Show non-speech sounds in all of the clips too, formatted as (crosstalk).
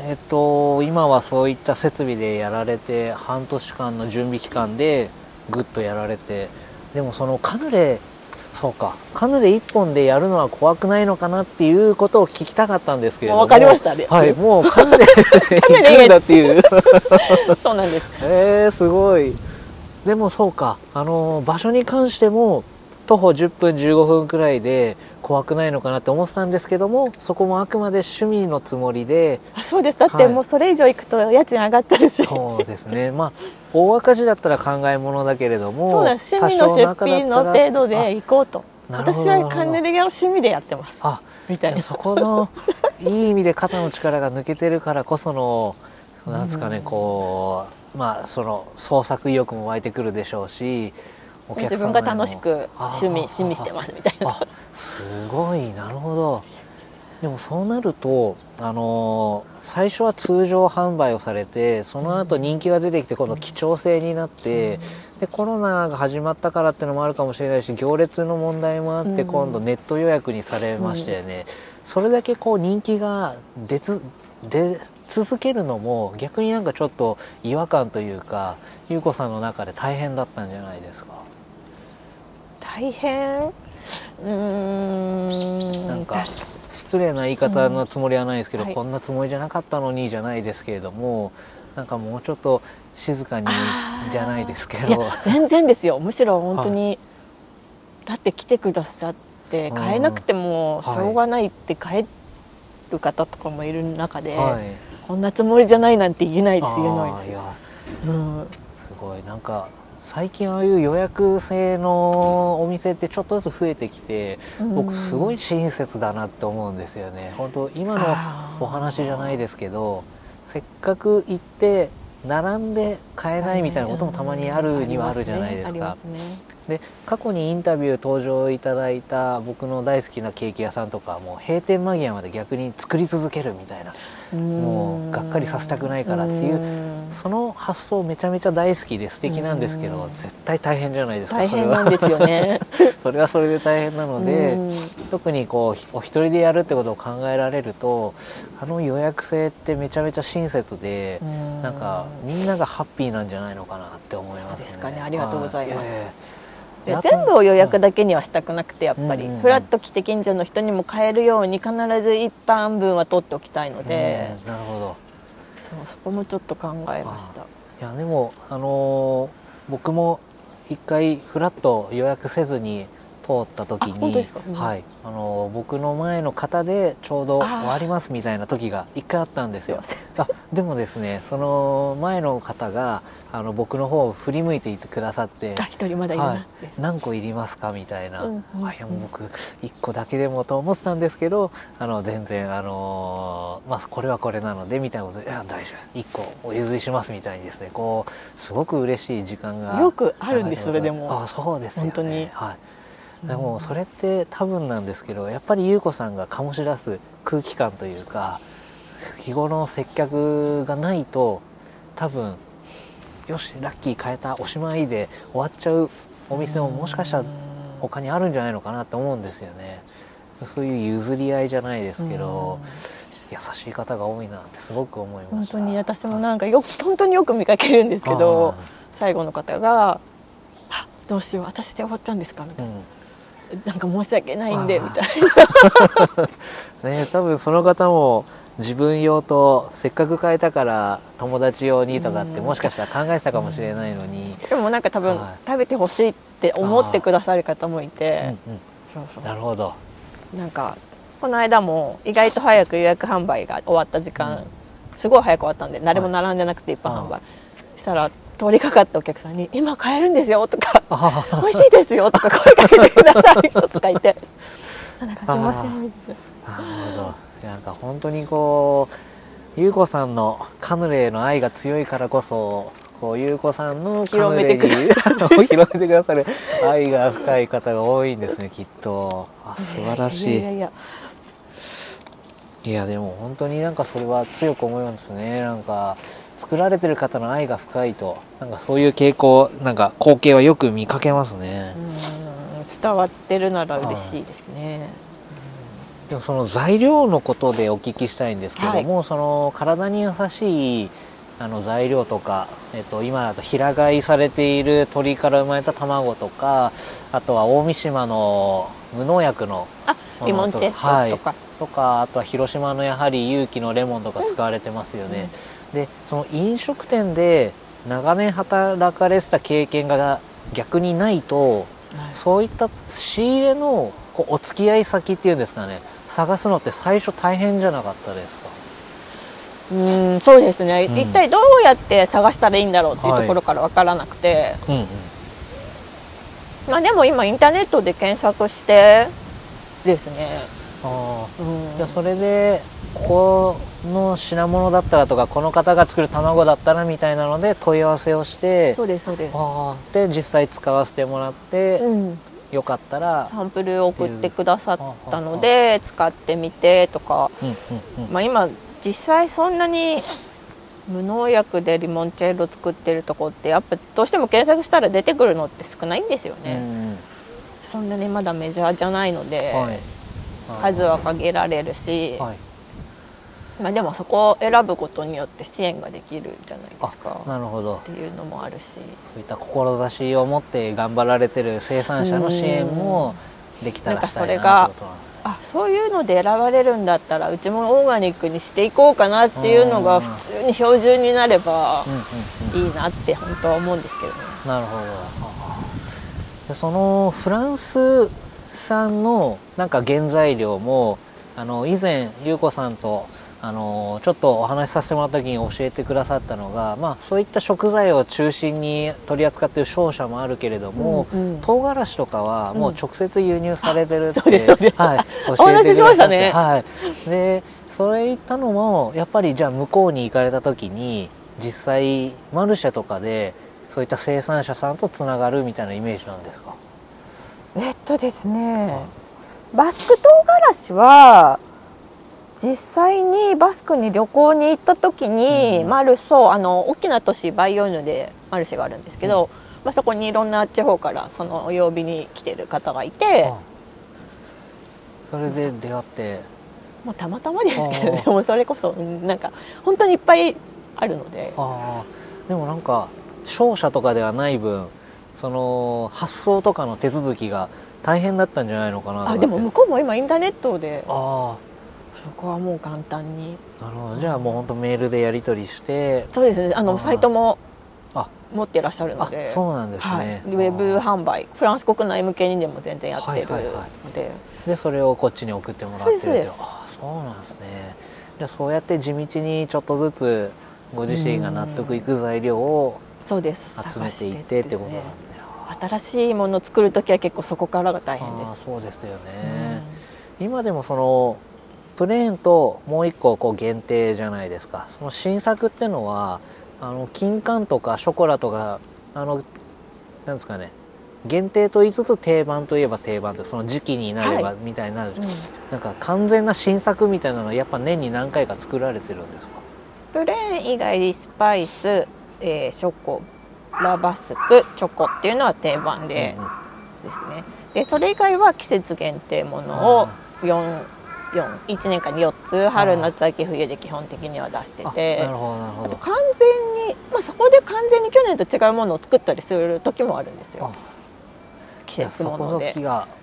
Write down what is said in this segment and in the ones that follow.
えっと今はそういった設備でやられて半年間の準備期間でぐっとやられてでもそのカヌレそうかカヌレ1本でやるのは怖くないのかなっていうことを聞きたかったんですけれどもわかりましたね。はいもうカヌレ (laughs) くんだっていう。そうなんです。えー、すごい。でもそうかあの場所に関しても徒歩10分15分くらいで怖くないのかなって思ってたんですけどもそこもあくまで趣味のつもりで。あそうです。だってもうそれ以上行くと家賃上がっちゃうしそうですね。まあ大赤字だったら考えものだけれどもそうなんです趣味の出費の程度で行こうと。私はカヌレ屋を趣味でやってます。あみたいな。そこのいい意味で肩の力が抜けてるからこそのなんですかね、うん。こうまあその創作意欲も湧いてくるでしょうしお自分が楽しく趣味趣味してますみたいな。あすごいなるほど。でもそうなるとあのー最初は通常販売をされてその後人気が出てきて今度貴重性になって、でコロナが始まったからっていうのもあるかもしれないし行列の問題もあってうん。今度ネット予約にされましたよね、それだけこう人気が出つ出続けるのも逆になんかちょっと違和感というか優子さんの中で大変だったんじゃないですか？大変？うーん。なんか失礼な言い方のつもりはないですけど、うんはい。こんなつもりじゃなかったのにじゃないですけれどもなんかもうちょっと静かにじゃないですけいやど全然ですよ。むしろ本当に、だって来てくださってうん。買えなくてもしはいょうがないって買える方とかもいる中で、はいこんなつもりじゃないなんて言えないです言えないですよ、うん、すごい。なんか最近ああいう予約制のお店ってちょっとずつ増えてきて僕すごい親切だなって思うんですよね。本当今のお話じゃないですけどせっかく行って並んで買えないみたいなこともたまにあるにはあるじゃないですか。で過去にインタビュー登場いただいた僕の大好きなケーキ屋さんとかもう閉店間際まで逆に作り続けるみたいなもうがっかりさせたくないからっていうその発想めちゃめちゃ大好きで素敵なんですけどうん。絶対大変じゃないですか大それは変なんですよね。それは。(laughs) それで大変なのでうん。特にこうお一人でやるってことを考えられるとあの予約制ってめちゃめちゃ親切でうん。なんかみんながハッピーなんじゃないのかなって思いますね。そうですかね。ありがとうございます。はええで全部を予約だけにはしたくなくてやっぱり、うん。うんうんフラッと来て近所の人にも買えるように必ず一般分は取っておきたいので、うんなるほど。そうそこもちょっと考えました。いやでもあのー僕も一回フラッと予約せずに通った時にはい。あのー僕の前の方でちょうど終わりますみたいな時が一回あったんですよ。あでもですねその前の方があの僕の方を振り向いていてくださってあ一人まだいるな、はい。何個いりますかみたいな、うんうんあいやもう僕1個だけでもと思ってたんですけどあの全然あのーまあこれはこれなのでみたいなことで「いや大丈夫です。1個お譲りします」みたいにですねこうすごく嬉しい時間がよくあるんですそれでも。あそうですよね。本当に。はい、でもそれって多分なんですけどやっぱり優子さんが醸し出す空気感というか日頃の接客がないと多分よしラッキー変えたおしまいで終わっちゃうお店ももしかしたら他にあるんじゃないのかなって思うんですよね。そういう譲り合いじゃないですけど優しい方が多いなってすごく思いました。本当に私もなんかよく本当によく見かけるんですけど最後の方が「あどうしよう私で終わっちゃうんですか?」みたいうんな「なんか申し訳ないんで」みたい (laughs) ね多分その方も自分用とせっかく変えたから友達用にとかってうん。もしかしたら考えてたかもしれないのに、なでもなんか多分はい。食べてほしいって思ってくださる方もいうんてなるほど。なんかこの間も意外と早く予約販売が終わった時間、すごい早く終わったんで誰も並んでなくて一般販売、したら通りかかったお客さんに「今買えるんですよ」とかあ「美味しいですよ」とか声かけてくださる人とかいて「あなんかすいません」みた。いななるほど。なんか本当にこう優子さんのカヌレへの愛が強いからこそこう優子さんのカヌレに広めて (laughs) 広めてくださる愛が深い方が多いんですねきっと。あ素晴らしい。いやいやいや。いやでも本当になんかそれは強く思いますね。なんか作られてる方の愛が深いとなんかそういう傾向なんか光景はよく見かけますね。う、ん伝わってるなら嬉しいですね。でもその材料のことでお聞きしたいんですけども、その体に優しいあの材料とか、えっと、今だと平飼いされている鶏から生まれた卵とかあとは大三島の無農薬のあリモンチェットとか、はい、とかあとは広島のやはり有機のレモンとか使われてますよね、うん、でその飲食店で長年働かれてた経験が逆にないと、はい、そういった仕入れのこうお付き合い先っていうんですかね探すのって最初大変じゃなかったですか？うんそうですね、うん、一体どうやって探したらいいんだろうっていうところから分からなくて、はいうんうん、まあ、でも今インターネットで検索してですね。あ、うん、じゃあそれでここの品物だったらとかこの方が作る卵だったらみたいなので問い合わせをしてそうですそうです。で実際使わせてもらって、うん、よかったら。サンプルを送ってくださったので使ってみてとか、まあ、今実際そんなに無農薬でリモンチェッロ作ってるとこってやっぱどうしても検索したら出てくるのって少ないんですよね、うん、そんなにまだメジャーじゃないので、はい、数は限られるし、はい、まあ、でもそこを選ぶことによって支援ができるじゃないですか。なるほど。っていうのもあるしそういった志を持って頑張られてる生産者の支援もできたらしたいなってことなんですね。あそういうので選ばれるんだったらうちもオーガニックにしていこうかなっていうのが普通に標準になればいいなって本当は思うんですけどね。なるほど。そのフランス産のなんか原材料もあの以前優子さんとあのちょっとお話しさせてもらった時に教えてくださったのが、まあ、そういった食材を中心に取り扱っている商社もあるけれども、うんうん、唐辛子とかはもう直接輸入されてるって、うん、はい、お話ししましたね、はい、でそれ言ったのもやっぱりじゃあ向こうに行かれた時に実際マルシェとかでそういった生産者さんとつながるみたいなイメージなんですか？えっとですね、バスク唐辛子は実際にバスクに旅行に行った時に、うん、マルソあの大きな都市バイオーヌでマルシェがあるんですけど、うん、まあ、そこにいろんな地方からその曜日に来てる方がいてそれで出会って。まあたまたまですけどでもそれこそなんか本当にいっぱいあるので。でもなんか商社とかではない分その発送とかの手続きが大変だったんじゃないのかなあでも向こうも今インターネットでああそこはもう簡単に。なるほど。じゃあもう本当メールでやり取りして。そうですね。あのサイトも持ってらっしゃるので。そうなんですね、はい、ウェブ販売。フランス国内向けにでも全然やってる。ので、はいはいはい、で。それをこっちに送ってもらってるってあそうなんですね。じゃあそうやって地道にちょっとずつご自身が納得いく材料をそうです。集めていってってことなんですね。新しいものを作る時は結構そこからが大変です。そうですよね、今でもそのプレーンともう一個こう限定じゃないですか。その新作ってのはあの金柑とかショコラとかあのなんですかね。限定と言いつつ定番といえば定番とその時期になればみたいになる、はいうん、なんか完全な新作みたいなのはやっぱ年に何回か作られてるんですか？プレーン以外にスパイス、えー、ショコラバスクチョコっていうのは定番で、ですね。でそれ以外は季節限定ものを4 1年間に4つ春夏秋冬で基本的には出してて。なるほどなるほど。完全に、まあ、そこで完全に去年と違うものを作ったりする時もあるんですよ。季節もので。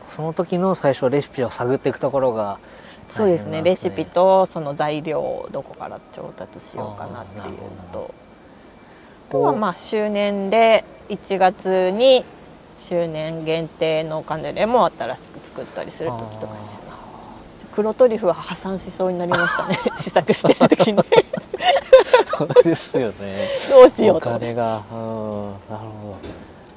その時の最初レシピを探っていくところが、ね、そうですね。レシピとその材料をどこから調達しようかなっていうのと。あとはまあ周年で1月に周年限定のカヌレも新しく作ったりする時とかです黒トリュフは破産しそうになりましたね。(laughs) 試作してる時に。(laughs) そうですよね。どうしようと。お金が。うん。なるほど。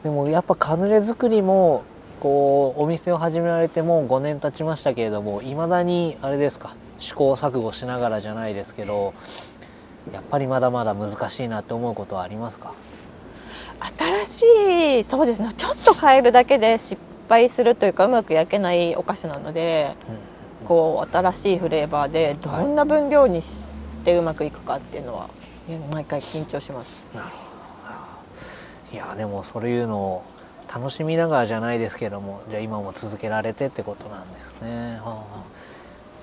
でもやっぱカヌレ作りもこうお店を始められてもう5年経ちましたけれどもいまだにあれですか？試行錯誤しながらじゃないですけどやっぱりまだまだ難しいなって思うことはありますか？新しいそうですね。ちょっと変えるだけで失敗するというかうまく焼けないお菓子なので、うんこう新しいフレーバーでどんな分量にしてうまくいくかっていうのは毎回緊張します。いやでもそういうのを楽しみながらじゃないですけどもじゃあ今も続けられてってことなんですね。は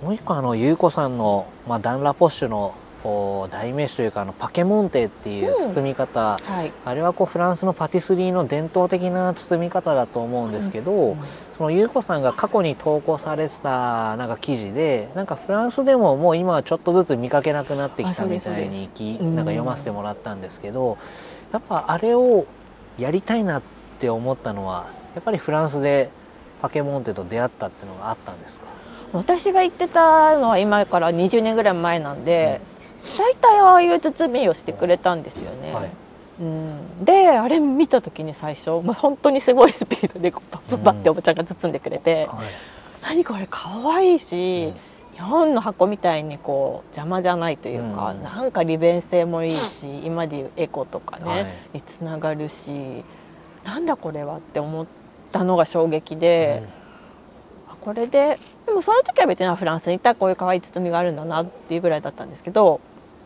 あ、もう一個あの優子さんの、まあ、ダンラポッシュのこう代名詞というかあのパケモンテっていう包み方、はい。あれはこうフランスのパティスリーの伝統的な包み方だと思うんですけど、うん。その優子さんが過去に投稿されてたなんか記事でなんかフランスでももう今はちょっとずつ見かけなくなってきたみたいにきそうですなんか読ませてもらったんですけど、やっぱあれをやりたいなって思ったのはやっぱりフランスでパケモンテと出会ったっていうのがあったんですか？私が行ってたのは今から20年ぐらい前なんで、大体ああいう包みをしてくれたんですよね、はい。うん、であれ見た時に最初、まあ、本当にすごいスピードでパッパッっておばちゃんが包んでくれて、はい。何これかわいいし、日本の箱みたいにこう邪魔じゃないというか、うん。なんか利便性もいいし今でいうエコとかね、はい。につながるしなんだこれはって思ったのが衝撃で、あこれででもその時は別にあフランスに行ったらこういう可愛い包みがあるんだなっていうぐらいだったんですけど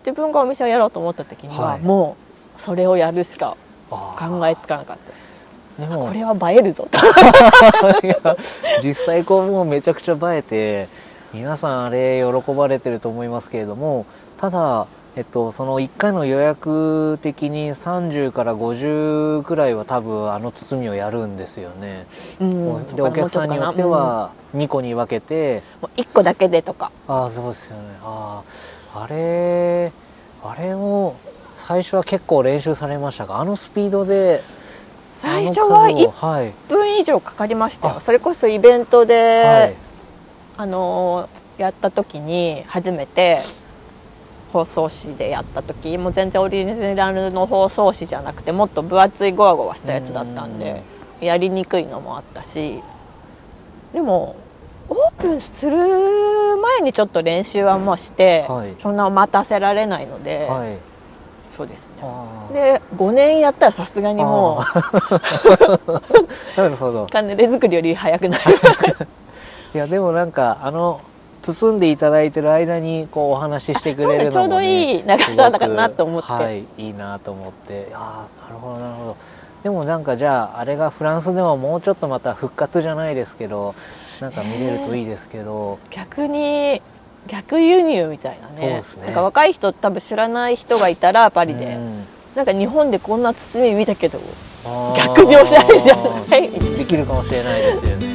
自分がお店をやろうと思った時には、はい。もうそれをやるしか考えつかなかった。でもこれは映えるぞ。(laughs) 実際こうもうめちゃくちゃ映えて皆さんあれ喜ばれてると思いますけれどもただ、えっと、その1回の予約的に30から50くらいは多分あの包みをやるんですよね、うんでお客さんによっては2個に分けて、もう1個だけでとか。ああそうですよね。あああれあれを最初は結構練習されましたがあのスピードで最初はあの数を1はい、分以上かかりましたよ。あ。それこそイベントで、はい。あのーやった時に初めて包装紙でやった時もう全然オリジナルの包装紙じゃなくてもっと分厚いゴワゴワしたやつだったんでやりにくいのもあったしでもオープンする前にちょっと練習はもうして、はい。そんな待たせられないので、はい。そうですね。で5年やったらさすがにもうなるほど。カヌレ作りより早くなる。いやでもなんかあの包んでいただいてる間にこうお話ししてくれるのも、ね、ちょうどいい長さだからなと思って。はいいいなと思って。ああなるほどなるほど。でもなんかじゃああれがフランスでももうちょっとまた復活じゃないですけどなんか見れるといいですけど、逆に逆輸入みたいなね。そうですね。なんか若い人多分知らない人がいたらパリで、うん。なんか日本でこんな包み見たけど逆におしゃれじゃない？できるかもしれないですよね